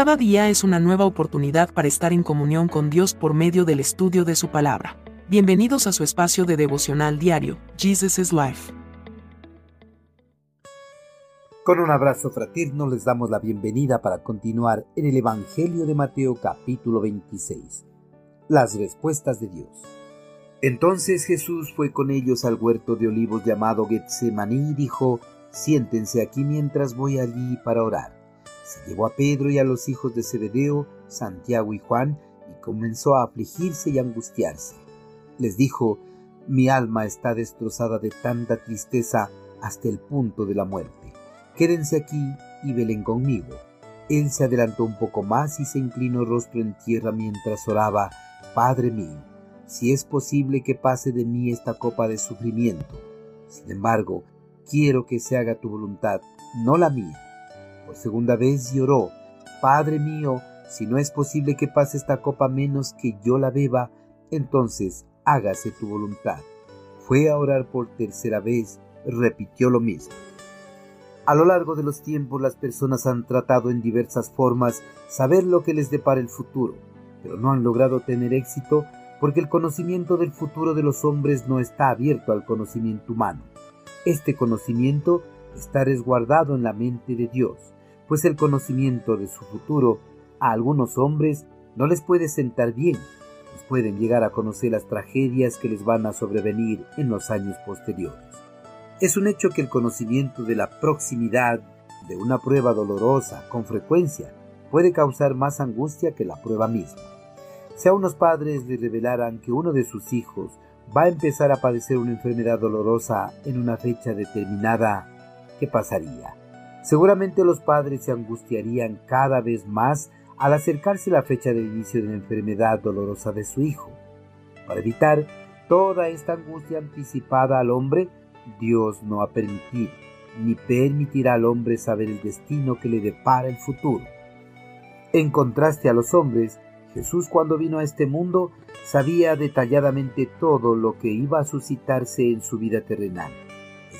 Cada día es una nueva oportunidad para estar en comunión con Dios por medio del estudio de su palabra. Bienvenidos a su espacio de devocional diario, Jesus is Life. Con un abrazo fraterno les damos la bienvenida para continuar en el Evangelio de Mateo capítulo 26. Las respuestas de Dios. Entonces Jesús fue con ellos al huerto de olivos llamado Getsemaní y dijo, siéntense aquí mientras voy allí para orar. Se llevó a Pedro y a los hijos de Zebedeo, Santiago y Juan, y comenzó a afligirse y angustiarse. Les dijo, mi alma está destrozada de tanta tristeza hasta el punto de la muerte. Quédense aquí y velen conmigo. Él se adelantó un poco más y se inclinó rostro en tierra mientras oraba, Padre mío, si es posible que pase de mí esta copa de sufrimiento. Sin embargo, quiero que se haga tu voluntad, no la mía segunda vez lloró, Padre mío, si no es posible que pase esta copa menos que yo la beba, entonces hágase tu voluntad. Fue a orar por tercera vez, repitió lo mismo. A lo largo de los tiempos las personas han tratado en diversas formas saber lo que les depara el futuro, pero no han logrado tener éxito porque el conocimiento del futuro de los hombres no está abierto al conocimiento humano. Este conocimiento está resguardado en la mente de Dios pues el conocimiento de su futuro a algunos hombres no les puede sentar bien, pues pueden llegar a conocer las tragedias que les van a sobrevenir en los años posteriores. Es un hecho que el conocimiento de la proximidad de una prueba dolorosa con frecuencia puede causar más angustia que la prueba misma. Si a unos padres les revelaran que uno de sus hijos va a empezar a padecer una enfermedad dolorosa en una fecha determinada, ¿qué pasaría? Seguramente los padres se angustiarían cada vez más al acercarse la fecha del inicio de la enfermedad dolorosa de su hijo. Para evitar toda esta angustia anticipada al hombre, Dios no ha permitido ni permitirá al hombre saber el destino que le depara el futuro. En contraste a los hombres, Jesús cuando vino a este mundo sabía detalladamente todo lo que iba a suscitarse en su vida terrenal.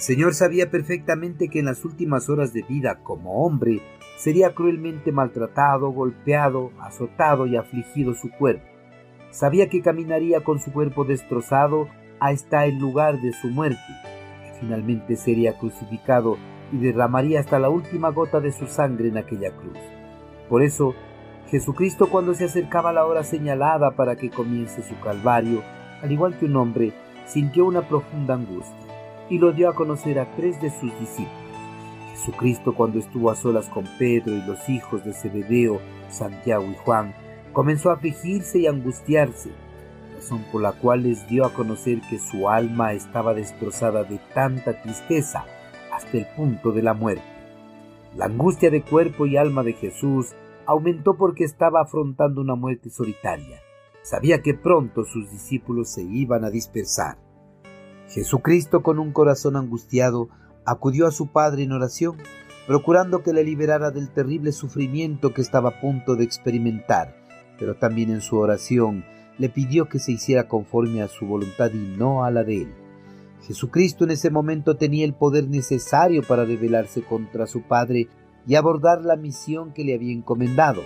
Señor sabía perfectamente que en las últimas horas de vida como hombre sería cruelmente maltratado, golpeado, azotado y afligido su cuerpo. Sabía que caminaría con su cuerpo destrozado hasta el lugar de su muerte, que finalmente sería crucificado y derramaría hasta la última gota de su sangre en aquella cruz. Por eso, Jesucristo cuando se acercaba la hora señalada para que comience su calvario, al igual que un hombre, sintió una profunda angustia y lo dio a conocer a tres de sus discípulos. Jesucristo cuando estuvo a solas con Pedro y los hijos de Zebedeo, Santiago y Juan, comenzó a afligirse y angustiarse, razón por la cual les dio a conocer que su alma estaba destrozada de tanta tristeza hasta el punto de la muerte. La angustia de cuerpo y alma de Jesús aumentó porque estaba afrontando una muerte solitaria. Sabía que pronto sus discípulos se iban a dispersar. Jesucristo con un corazón angustiado acudió a su Padre en oración, procurando que le liberara del terrible sufrimiento que estaba a punto de experimentar, pero también en su oración le pidió que se hiciera conforme a su voluntad y no a la de él. Jesucristo en ese momento tenía el poder necesario para rebelarse contra su Padre y abordar la misión que le había encomendado,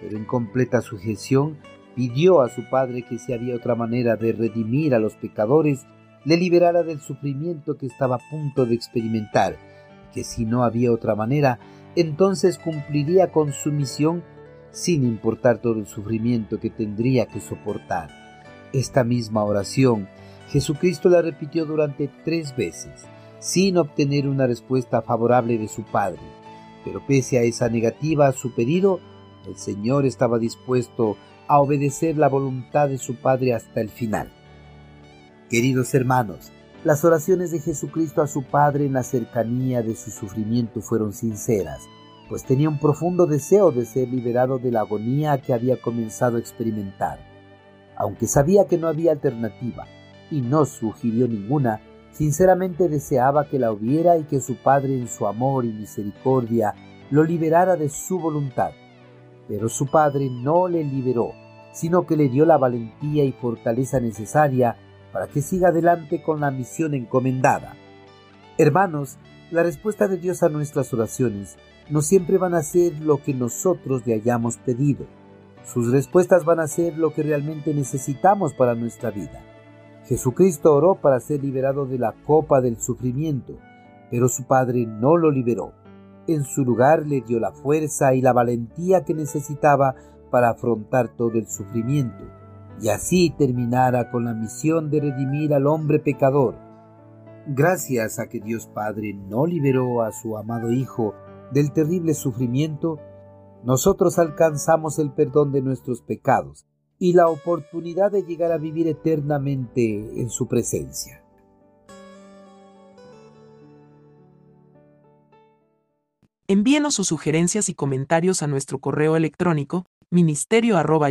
pero en completa sujeción pidió a su Padre que si había otra manera de redimir a los pecadores, le liberara del sufrimiento que estaba a punto de experimentar, que si no había otra manera, entonces cumpliría con su misión sin importar todo el sufrimiento que tendría que soportar. Esta misma oración Jesucristo la repitió durante tres veces, sin obtener una respuesta favorable de su Padre. Pero pese a esa negativa a su pedido, el Señor estaba dispuesto a obedecer la voluntad de su Padre hasta el final. Queridos hermanos, las oraciones de Jesucristo a su Padre en la cercanía de su sufrimiento fueron sinceras, pues tenía un profundo deseo de ser liberado de la agonía que había comenzado a experimentar. Aunque sabía que no había alternativa y no sugirió ninguna, sinceramente deseaba que la hubiera y que su Padre en su amor y misericordia lo liberara de su voluntad. Pero su Padre no le liberó, sino que le dio la valentía y fortaleza necesaria para que siga adelante con la misión encomendada. Hermanos, la respuesta de Dios a nuestras oraciones no siempre van a ser lo que nosotros le hayamos pedido. Sus respuestas van a ser lo que realmente necesitamos para nuestra vida. Jesucristo oró para ser liberado de la copa del sufrimiento, pero su Padre no lo liberó. En su lugar le dio la fuerza y la valentía que necesitaba para afrontar todo el sufrimiento, y así terminara con la misión de redimir al hombre pecador. Gracias a que Dios Padre no liberó a su amado Hijo del terrible sufrimiento, nosotros alcanzamos el perdón de nuestros pecados y la oportunidad de llegar a vivir eternamente en su presencia. Envíenos sus sugerencias y comentarios a nuestro correo electrónico ministerio arroba